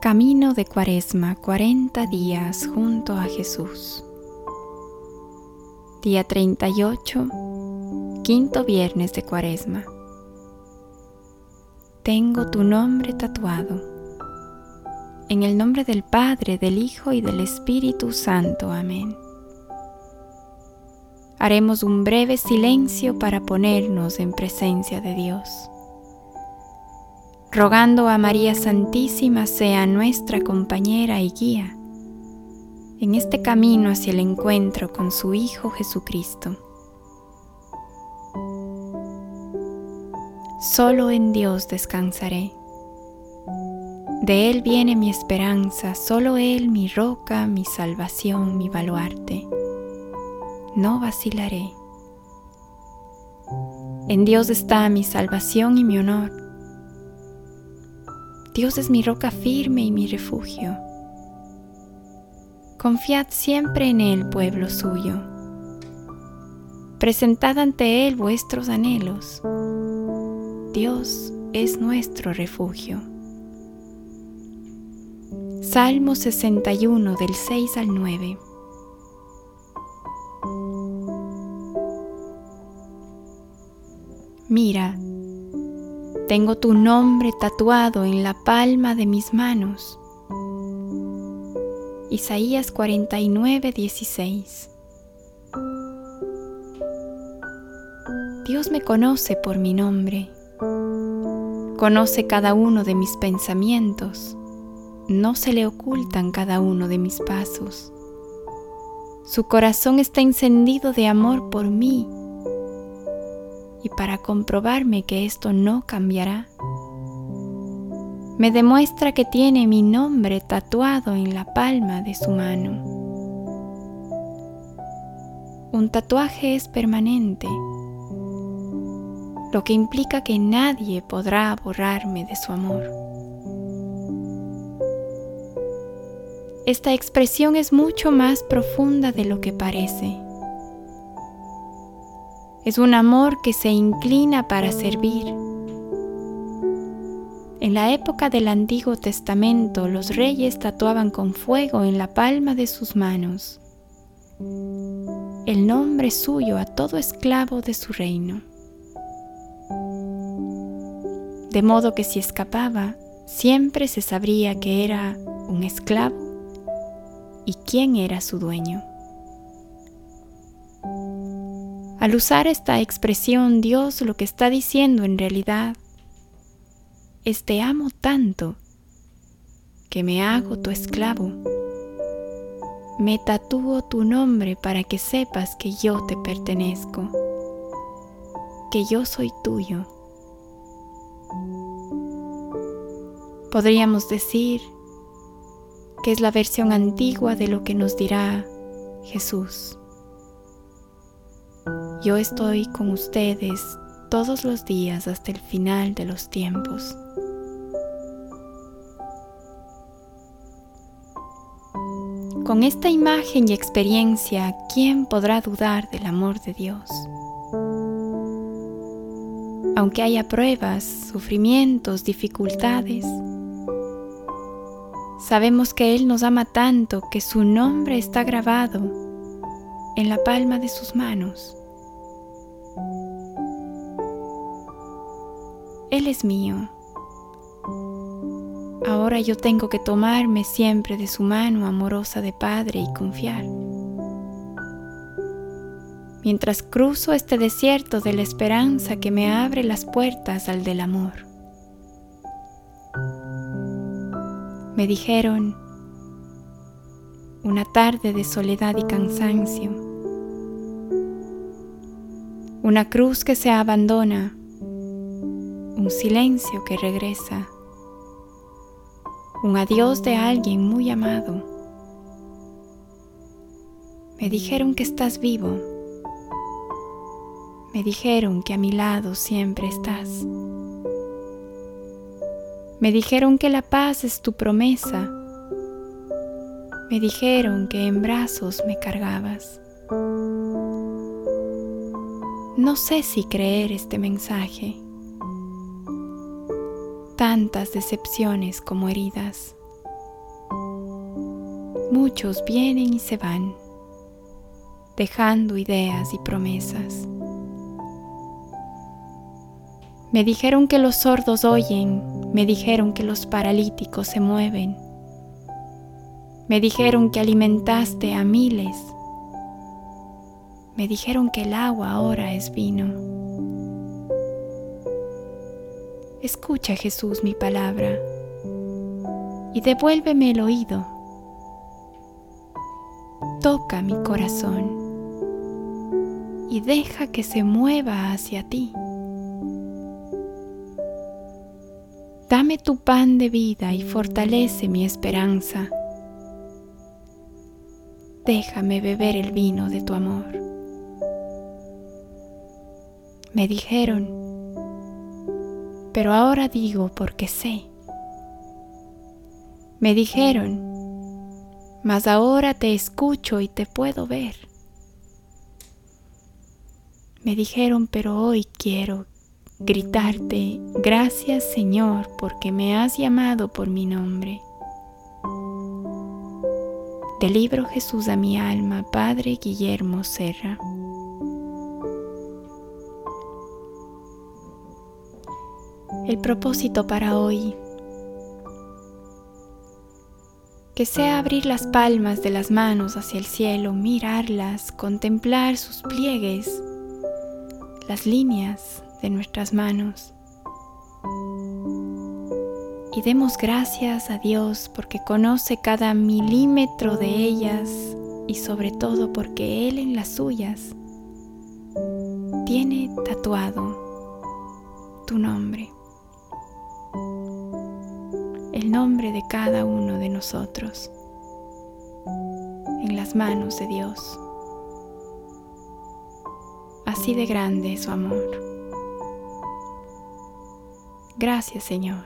Camino de Cuaresma, 40 días junto a Jesús. Día 38, quinto viernes de Cuaresma. Tengo tu nombre tatuado. En el nombre del Padre, del Hijo y del Espíritu Santo. Amén. Haremos un breve silencio para ponernos en presencia de Dios rogando a María Santísima sea nuestra compañera y guía en este camino hacia el encuentro con su Hijo Jesucristo. Solo en Dios descansaré. De Él viene mi esperanza, solo Él mi roca, mi salvación, mi baluarte. No vacilaré. En Dios está mi salvación y mi honor Dios es mi roca firme y mi refugio. Confiad siempre en Él, pueblo suyo. Presentad ante Él vuestros anhelos. Dios es nuestro refugio. Salmo 61 del 6 al 9. Mira, tengo tu nombre tatuado en la palma de mis manos. Isaías 49, 16. Dios me conoce por mi nombre. Conoce cada uno de mis pensamientos. No se le ocultan cada uno de mis pasos. Su corazón está encendido de amor por mí y para comprobarme que esto no cambiará, me demuestra que tiene mi nombre tatuado en la palma de su mano. Un tatuaje es permanente, lo que implica que nadie podrá borrarme de su amor. Esta expresión es mucho más profunda de lo que parece es un amor que se inclina para servir. En la época del Antiguo Testamento los reyes tatuaban con fuego en la palma de sus manos el nombre suyo a todo esclavo de su reino. De modo que si escapaba, siempre se sabría que era un esclavo y quién era su dueño. Al usar esta expresión, Dios lo que está diciendo en realidad es te amo tanto que me hago tu esclavo. Me tatúo tu nombre para que sepas que yo te pertenezco, que yo soy tuyo. Podríamos decir que es la versión antigua de lo que nos dirá Jesús. Yo estoy con ustedes todos los días hasta el final de los tiempos. Con esta imagen y experiencia, ¿quién podrá dudar del amor de Dios? Aunque haya pruebas, sufrimientos, dificultades, sabemos que Él nos ama tanto que su nombre está grabado en la palma de sus manos. Él es mío. Ahora yo tengo que tomarme siempre de su mano amorosa de Padre y confiar. Mientras cruzo este desierto de la esperanza que me abre las puertas al del amor. Me dijeron una tarde de soledad y cansancio, una cruz que se abandona un silencio que regresa, un adiós de alguien muy amado. Me dijeron que estás vivo, me dijeron que a mi lado siempre estás. Me dijeron que la paz es tu promesa. Me dijeron que en brazos me cargabas. No sé si creer este mensaje tantas decepciones como heridas. Muchos vienen y se van, dejando ideas y promesas. Me dijeron que los sordos oyen, me dijeron que los paralíticos se mueven, me dijeron que alimentaste a miles, me dijeron que el agua ahora es vino. Escucha Jesús mi palabra y devuélveme el oído. Toca mi corazón y deja que se mueva hacia ti. Dame tu pan de vida y fortalece mi esperanza. Déjame beber el vino de tu amor. Me dijeron, pero ahora digo porque sé. Me dijeron, mas ahora te escucho y te puedo ver. Me dijeron, pero hoy quiero gritarte, gracias Señor, porque me has llamado por mi nombre. Del libro Jesús a mi alma, Padre Guillermo Serra. El propósito para hoy, que sea abrir las palmas de las manos hacia el cielo, mirarlas, contemplar sus pliegues, las líneas de nuestras manos. Y demos gracias a Dios porque conoce cada milímetro de ellas y sobre todo porque Él en las suyas tiene tatuado tu nombre, el nombre de cada uno de nosotros en las manos de Dios. Así de grande es su amor. Gracias Señor.